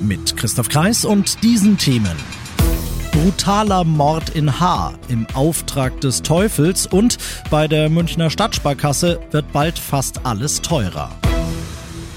Mit Christoph Kreis und diesen Themen. Brutaler Mord in Haar im Auftrag des Teufels und bei der Münchner Stadtsparkasse wird bald fast alles teurer.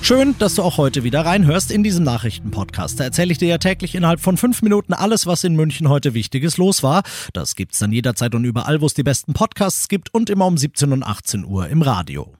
Schön, dass du auch heute wieder reinhörst in diesem Nachrichtenpodcast. Da erzähle ich dir ja täglich innerhalb von fünf Minuten alles, was in München heute Wichtiges los war. Das gibt's dann jederzeit und überall, wo es die besten Podcasts gibt und immer um 17 und 18 Uhr im Radio.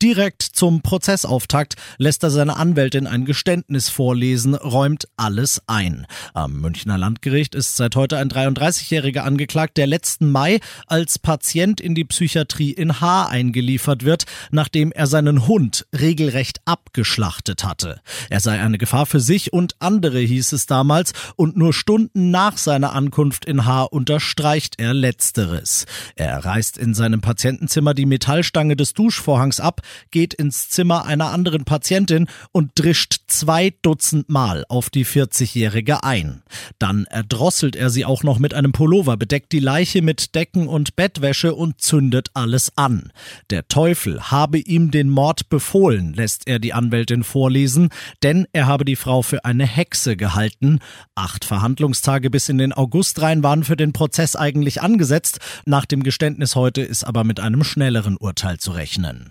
Direkt zum Prozessauftakt lässt er seine Anwältin ein Geständnis vorlesen, räumt alles ein. Am Münchner Landgericht ist seit heute ein 33-Jähriger angeklagt, der letzten Mai als Patient in die Psychiatrie in Haar eingeliefert wird, nachdem er seinen Hund regelrecht abgeschlachtet hatte. Er sei eine Gefahr für sich und andere, hieß es damals, und nur Stunden nach seiner Ankunft in Haar unterstreicht er Letzteres. Er reißt in seinem Patientenzimmer die Metallstange des Duschvorhangs ab, geht ins Zimmer einer anderen Patientin und drischt zwei Dutzend Mal auf die 40-Jährige ein. Dann erdrosselt er sie auch noch mit einem Pullover, bedeckt die Leiche mit Decken und Bettwäsche und zündet alles an. Der Teufel habe ihm den Mord befohlen, lässt er die Anwältin vorlesen, denn er habe die Frau für eine Hexe gehalten. Acht Verhandlungstage bis in den August rein waren für den Prozess eigentlich angesetzt. Nach dem Geständnis heute ist aber mit einem schnelleren Urteil zu rechnen.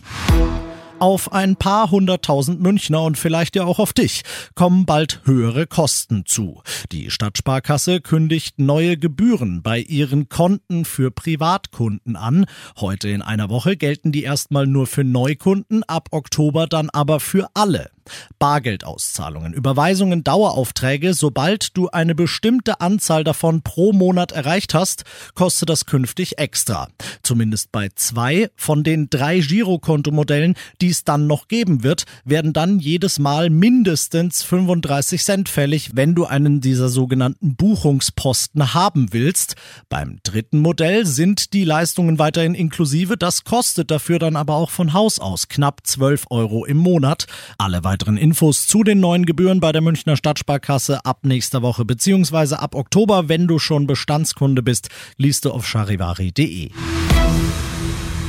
Auf ein paar hunderttausend Münchner und vielleicht ja auch auf dich kommen bald höhere Kosten zu. Die Stadtsparkasse kündigt neue Gebühren bei ihren Konten für Privatkunden an. Heute in einer Woche gelten die erstmal nur für Neukunden, ab Oktober dann aber für alle. Bargeldauszahlungen, Überweisungen, Daueraufträge, sobald du eine bestimmte Anzahl davon pro Monat erreicht hast, kostet das künftig extra. Zumindest bei zwei von den drei Girokontomodellen, die es dann noch geben wird, werden dann jedes Mal mindestens 35 Cent fällig, wenn du einen dieser sogenannten Buchungsposten haben willst. Beim dritten Modell sind die Leistungen weiterhin inklusive, das kostet dafür dann aber auch von Haus aus knapp 12 Euro im Monat. Alle weiteren Infos zu den neuen Gebühren bei der Münchner Stadtsparkasse ab nächster Woche bzw. ab Oktober, wenn du schon Bestandskunde bist, liest du auf charivari.de.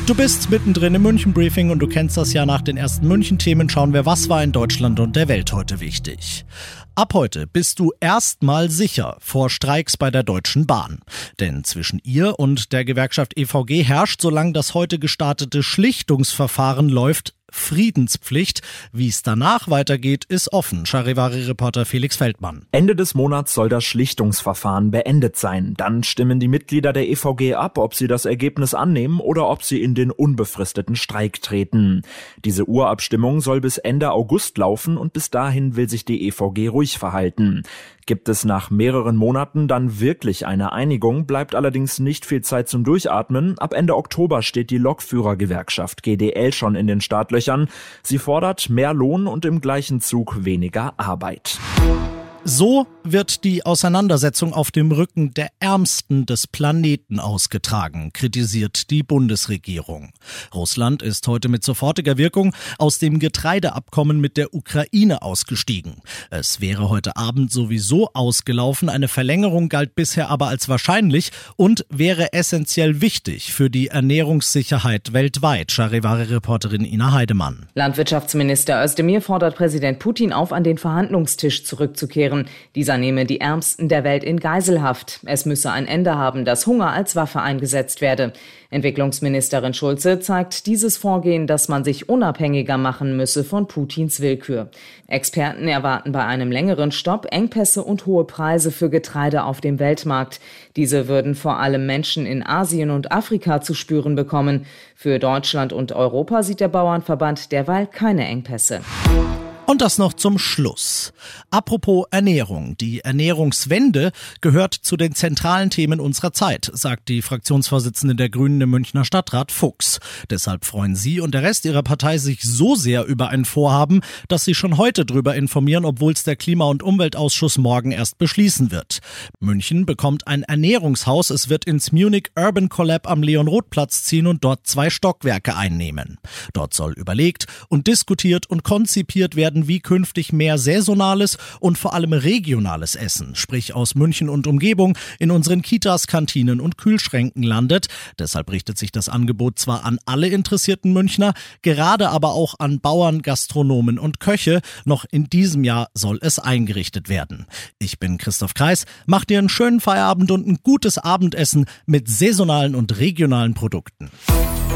Du bist mittendrin im München Briefing und du kennst das ja nach den ersten München Themen. Schauen wir, was war in Deutschland und der Welt heute wichtig. Ab heute bist du erstmal sicher vor Streiks bei der Deutschen Bahn. Denn zwischen ihr und der Gewerkschaft EVG herrscht, solange das heute gestartete Schlichtungsverfahren läuft, Friedenspflicht. Wie es danach weitergeht, ist offen. Charivari-Reporter Felix Feldmann. Ende des Monats soll das Schlichtungsverfahren beendet sein. Dann stimmen die Mitglieder der EVG ab, ob sie das Ergebnis annehmen oder ob sie in den unbefristeten Streik treten. Diese Urabstimmung soll bis Ende August laufen und bis dahin will sich die EVG ruhig verhalten. Gibt es nach mehreren Monaten dann wirklich eine Einigung, bleibt allerdings nicht viel Zeit zum Durchatmen. Ab Ende Oktober steht die Lokführergewerkschaft GDL schon in den Startlöchern. Sie fordert mehr Lohn und im gleichen Zug weniger Arbeit. So wird die Auseinandersetzung auf dem Rücken der Ärmsten des Planeten ausgetragen, kritisiert die Bundesregierung. Russland ist heute mit sofortiger Wirkung aus dem Getreideabkommen mit der Ukraine ausgestiegen. Es wäre heute Abend sowieso ausgelaufen, eine Verlängerung galt bisher aber als wahrscheinlich und wäre essentiell wichtig für die Ernährungssicherheit weltweit, Charivari-Reporterin Ina Heidemann. Landwirtschaftsminister Özdemir fordert Präsident Putin auf, an den Verhandlungstisch zurückzukehren. Dieser nehme die Ärmsten der Welt in Geiselhaft. Es müsse ein Ende haben, dass Hunger als Waffe eingesetzt werde. Entwicklungsministerin Schulze zeigt dieses Vorgehen, dass man sich unabhängiger machen müsse von Putins Willkür. Experten erwarten bei einem längeren Stopp Engpässe und hohe Preise für Getreide auf dem Weltmarkt. Diese würden vor allem Menschen in Asien und Afrika zu spüren bekommen. Für Deutschland und Europa sieht der Bauernverband derweil keine Engpässe. Und das noch zum Schluss. Apropos Ernährung. Die Ernährungswende gehört zu den zentralen Themen unserer Zeit, sagt die Fraktionsvorsitzende der Grünen im Münchner Stadtrat Fuchs. Deshalb freuen Sie und der Rest Ihrer Partei sich so sehr über ein Vorhaben, dass Sie schon heute darüber informieren, obwohl es der Klima- und Umweltausschuss morgen erst beschließen wird. München bekommt ein Ernährungshaus. Es wird ins Munich Urban Collab am Leon-Roth-Platz ziehen und dort zwei Stockwerke einnehmen. Dort soll überlegt und diskutiert und konzipiert werden, werden, wie künftig mehr saisonales und vor allem regionales Essen, sprich aus München und Umgebung, in unseren Kitas, Kantinen und Kühlschränken landet. Deshalb richtet sich das Angebot zwar an alle interessierten Münchner, gerade aber auch an Bauern, Gastronomen und Köche. Noch in diesem Jahr soll es eingerichtet werden. Ich bin Christoph Kreis, mach dir einen schönen Feierabend und ein gutes Abendessen mit saisonalen und regionalen Produkten.